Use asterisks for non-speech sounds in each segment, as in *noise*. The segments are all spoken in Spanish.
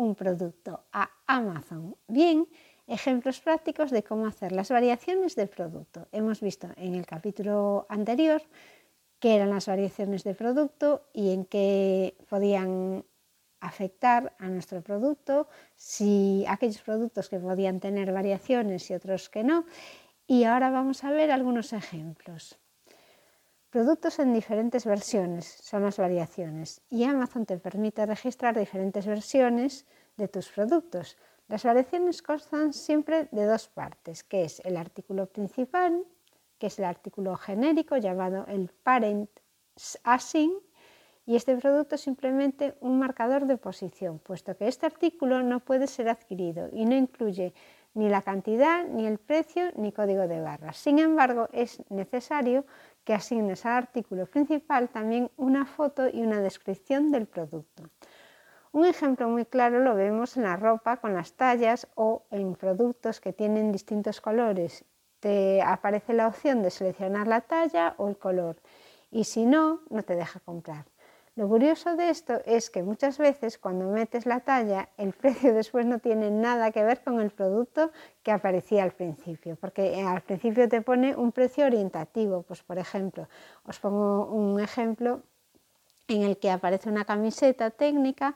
un producto a Amazon bien, ejemplos prácticos de cómo hacer las variaciones del producto. Hemos visto en el capítulo anterior qué eran las variaciones de producto y en qué podían afectar a nuestro producto, si aquellos productos que podían tener variaciones y otros que no. Y ahora vamos a ver algunos ejemplos. Productos en diferentes versiones son las variaciones y Amazon te permite registrar diferentes versiones de tus productos. Las variaciones constan siempre de dos partes, que es el artículo principal, que es el artículo genérico llamado el parent async, y este producto es simplemente un marcador de posición, puesto que este artículo no puede ser adquirido y no incluye ni la cantidad, ni el precio, ni código de barras. Sin embargo, es necesario que asignes al artículo principal también una foto y una descripción del producto. Un ejemplo muy claro lo vemos en la ropa con las tallas o en productos que tienen distintos colores. Te aparece la opción de seleccionar la talla o el color y si no, no te deja comprar. Lo curioso de esto es que muchas veces cuando metes la talla, el *laughs* precio después no tiene nada que ver con el producto que aparecía al principio, porque al principio te pone un precio orientativo. Pues por ejemplo, os pongo un ejemplo en el que aparece una camiseta técnica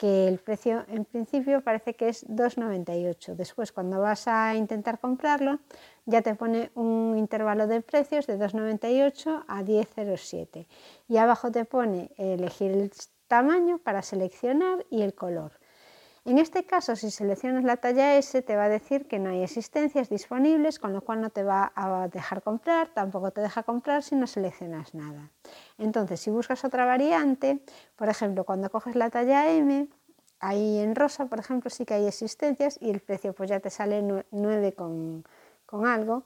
que el precio en principio parece que es 2,98. Después cuando vas a intentar comprarlo ya te pone un intervalo de precios de 2,98 a 10,07 y abajo te pone elegir el tamaño para seleccionar y el color. En este caso, si seleccionas la talla S, te va a decir que no hay existencias disponibles, con lo cual no te va a dejar comprar, tampoco te deja comprar si no seleccionas nada. Entonces, si buscas otra variante, por ejemplo, cuando coges la talla M, ahí en rosa, por ejemplo, sí que hay existencias y el precio pues ya te sale 9 con, con algo,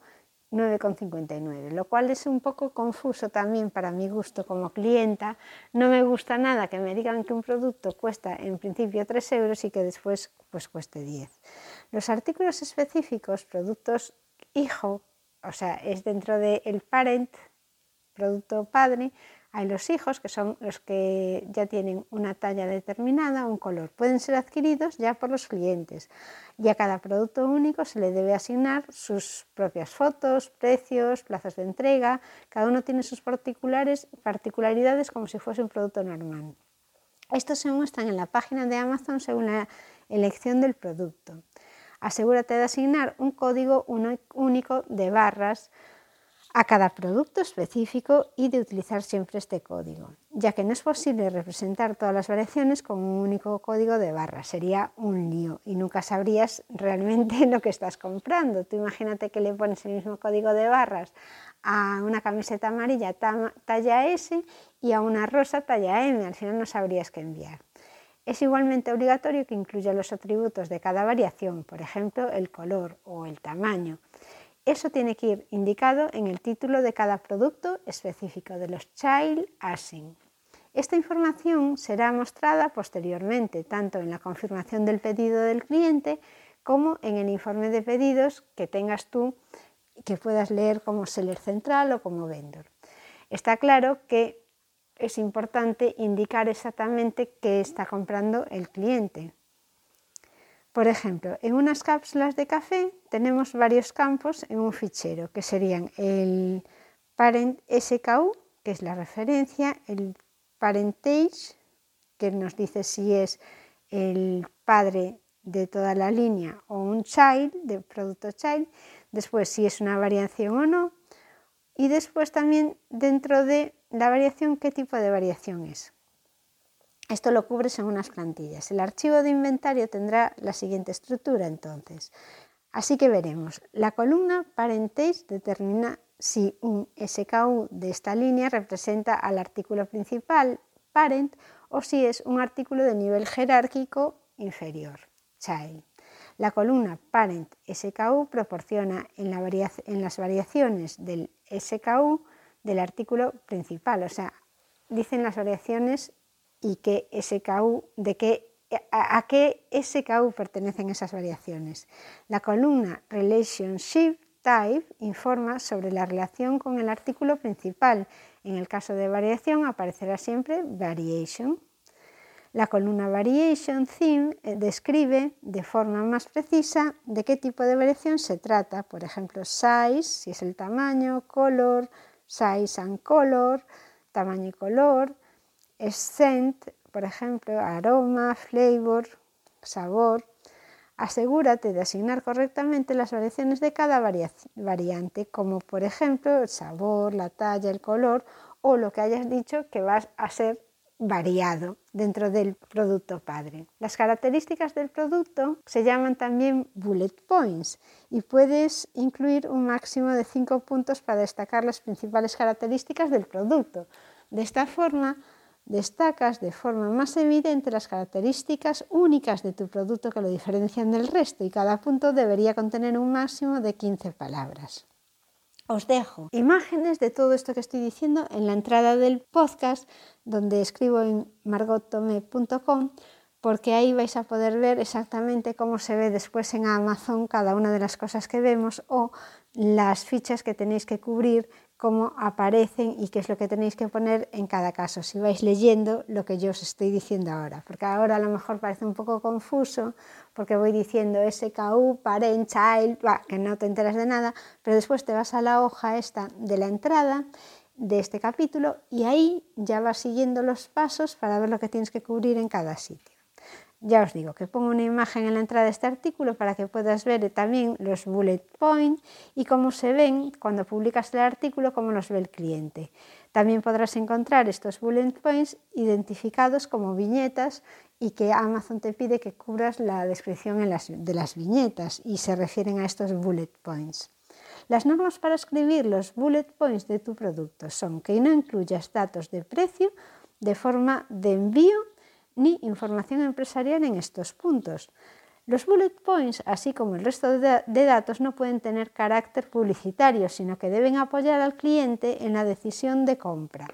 9,59, lo cual es un poco confuso también para mi gusto como clienta. No me gusta nada que me digan que un producto cuesta en principio 3 euros y que después pues cueste 10. Los artículos específicos, productos hijo, o sea, es dentro del parent, producto padre, hay los hijos, que son los que ya tienen una talla determinada, un color. Pueden ser adquiridos ya por los clientes y a cada producto único se le debe asignar sus propias fotos, precios, plazos de entrega. Cada uno tiene sus particulares, particularidades como si fuese un producto normal. Estos se muestran en la página de Amazon según la elección del producto. Asegúrate de asignar un código único de barras a cada producto específico y de utilizar siempre este código, ya que no es posible representar todas las variaciones con un único código de barra, sería un lío y nunca sabrías realmente *laughs* lo que estás comprando. Tú imagínate que le pones el mismo código de barras a una camiseta amarilla talla S y a una rosa talla M, al final no sabrías qué enviar. Es igualmente obligatorio que incluya los atributos de cada variación, por ejemplo, el color o el tamaño. Eso tiene que ir indicado en el título de cada producto específico de los Child Async. Esta información será mostrada posteriormente tanto en la confirmación del pedido del cliente como en el informe de pedidos que tengas tú que puedas leer como seller central o como vendor. Está claro que es importante indicar exactamente qué está comprando el cliente, por ejemplo, en unas cápsulas de café tenemos varios campos en un fichero, que serían el parent SKU, que es la referencia, el parentage, que nos dice si es el padre de toda la línea o un child, de producto child. después si es una variación o no, y después también dentro de la variación qué tipo de variación es. Esto lo cubres en unas plantillas. El archivo de inventario tendrá la siguiente estructura entonces. Así que veremos. La columna parentage determina si un SKU de esta línea representa al artículo principal, parent, o si es un artículo de nivel jerárquico inferior, child. La columna parent SKU proporciona en, en las variaciones del SKU del artículo principal, o sea, dicen las variaciones y qué SKU, de qué, a, a, qué SKU pertenecen esas variaciones. La columna Relationship Type informa sobre la relación con el artículo principal. En el caso de variación aparecerá siempre Variation. La columna Variation Theme eh, describe de forma más precisa de qué tipo de variación se trata. Por ejemplo, size, si es el tamaño, color, size and color, tamaño y color, scent, por ejemplo, aroma, flavor, sabor. Asegúrate de asignar correctamente las variaciones de cada variante, como por ejemplo el sabor, la talla, el color o lo que hayas dicho que vas a ser variado dentro del producto padre. Las características del producto se llaman también bullet points y puedes incluir un máximo de 5 puntos para destacar las principales características del producto. De esta forma, destacas de forma más evidente las características únicas de tu producto que lo diferencian del resto y cada punto debería contener un máximo de 15 palabras. Os dejo imágenes de todo esto que estoy diciendo en la entrada del podcast donde escribo en margottome.com porque ahí vais a poder ver exactamente cómo se ve después en Amazon cada una de las cosas que vemos o las fichas que tenéis que cubrir cómo aparecen y qué es lo que tenéis que poner en cada caso, si vais leyendo lo que yo os estoy diciendo ahora, porque ahora a lo mejor parece un poco confuso, porque voy diciendo SKU, parent, child, que no te enteras de nada, pero después te vas a la hoja esta de la entrada de este capítulo y ahí ya vas siguiendo los pasos para ver lo que tienes que cubrir en cada sitio. Ya os digo que pongo una imagen en la entrada de este artículo para que puedas ver también los bullet points y cómo se ven cuando publicas el artículo, cómo los ve el cliente. También podrás encontrar estos bullet points identificados como viñetas y que Amazon te pide que cubras la descripción de las viñetas y se refieren a estos bullet points. Las normas para escribir los bullet points de tu producto son que no incluyas datos de precio de forma de envío ni información empresarial en estos puntos. Los bullet points, así como el resto de datos, no pueden tener carácter publicitario, sino que deben apoyar al cliente en la decisión de compra,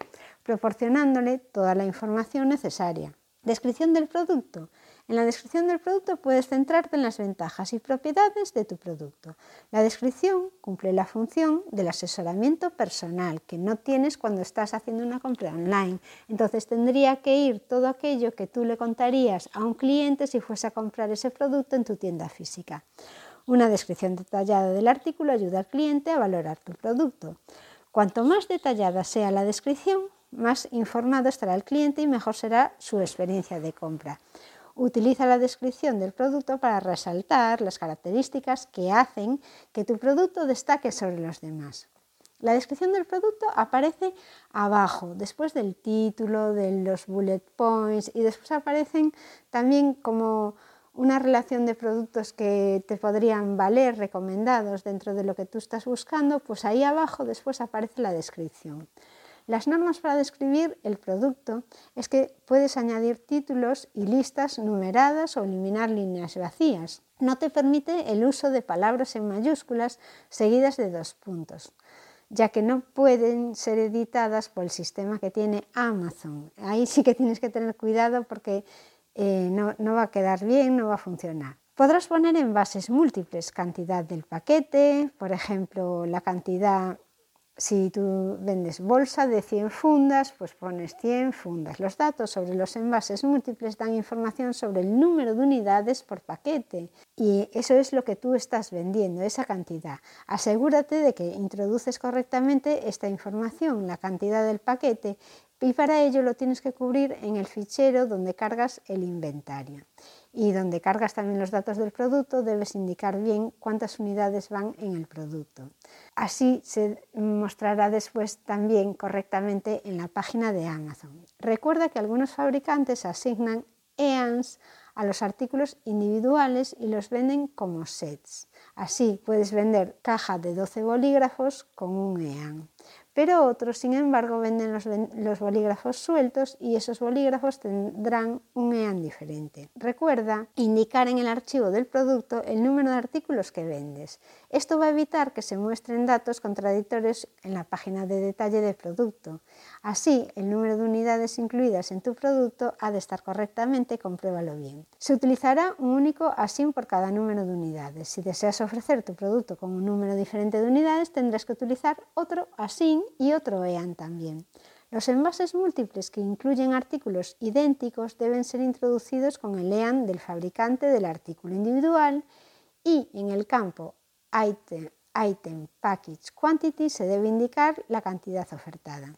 proporcionándole toda la información necesaria. Descripción del producto. En la descripción del producto puedes centrarte en las ventajas y propiedades de tu producto. La descripción cumple la función del asesoramiento personal que no tienes cuando estás haciendo una compra online. Entonces tendría que ir todo aquello que tú le contarías a un cliente si fuese a comprar ese producto en tu tienda física. Una descripción detallada del artículo ayuda al cliente a valorar tu producto. Cuanto más detallada sea la descripción, más informado estará el cliente y mejor será su experiencia de compra utiliza la descripción del producto para resaltar las características que hacen que tu producto destaque sobre los demás. La descripción del producto aparece abajo, después del título, de los bullet points y después aparecen también como una relación de productos que te podrían valer recomendados dentro de lo que tú estás buscando, pues ahí abajo después aparece la descripción. Las normas para describir el producto es que puedes añadir títulos y listas numeradas o eliminar líneas vacías. No te permite el uso de palabras en mayúsculas seguidas de dos puntos ya que no pueden ser editadas por el sistema que tiene Amazon. Ahí sí que tienes que tener cuidado porque eh, no, no va a quedar bien, no va a funcionar. Podrás poner envases múltiples, cantidad del paquete, por ejemplo, la cantidad si tú vendes bolsa de 100 fundas, pues pones 100 fundas. Los datos sobre los envases múltiples dan información sobre el número de unidades por paquete y eso es lo que tú estás vendiendo, esa cantidad. Asegúrate de que introduces correctamente esta información, la cantidad del paquete, y para ello lo tienes que cubrir en el fichero donde cargas el inventario. Y donde cargas también los datos del producto debes indicar bien cuántas unidades van en el producto. Así se mostrará después también correctamente en la página de Amazon. Recuerda que algunos fabricantes asignan EANs a los artículos individuales y los venden como sets. Así puedes vender caja de 12 bolígrafos con un EAN pero otros, sin embargo, venden los, bolígrafos sueltos y esos bolígrafos tendrán un EAN diferente. Recuerda indicar en el archivo del producto el número de artículos que vendes. Esto va a evitar que se muestren datos contradictorios en la página de detalle del producto. Así, el número de unidades incluidas en tu producto ha de estar correctamente, compruébalo bien. Se utilizará un único ASIN por cada número de unidades. Si deseas ofrecer tu producto con un número diferente de unidades, tendrás que utilizar otro ASIN y otro EAN también. Los envases múltiples que incluyen artículos idénticos deben ser introducidos con el EAN del fabricante del artículo individual y en el campo Item, item Package Quantity se debe indicar la cantidad ofertada.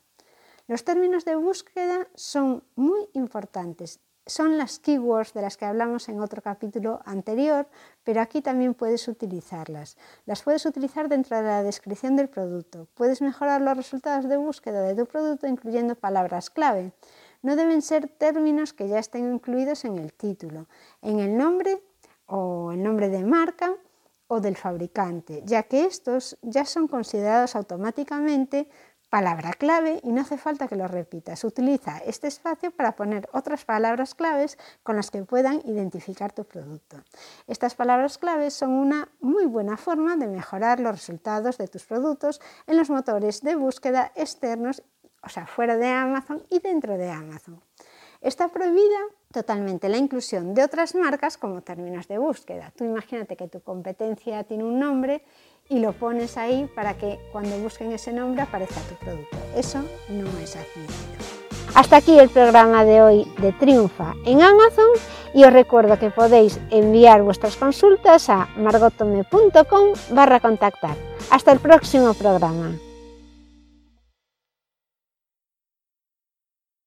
Los términos de búsqueda son muy importantes son las keywords de las que hablamos en otro capítulo anterior, pero aquí también puedes utilizarlas. Las puedes utilizar dentro de la descripción del producto. Puedes mejorar los resultados de búsqueda de tu producto incluyendo palabras clave. No deben ser términos que ya estén incluidos en el título, en el nombre o el nombre de marca o del fabricante, ya que estos ya son considerados automáticamente palabra clave y no hace falta que lo repitas. Utiliza este espacio para poner otras palabras claves con las que puedan identificar tu producto. Estas palabras claves son una muy buena forma de mejorar los resultados de tus productos en los motores de búsqueda externos, o sea, fuera de Amazon y dentro de Amazon. Está prohibida totalmente la inclusión de otras marcas como términos de búsqueda. Tú imagínate que tu competencia tiene un nombre y lo pones ahí para que cuando busquen ese nombre aparezca tu producto. Eso no es admitido. Hasta aquí el programa de hoy de Triunfa en Amazon y os recuerdo que podéis enviar vuestras consultas a margotome.com barra contactar. Hasta el próximo programa.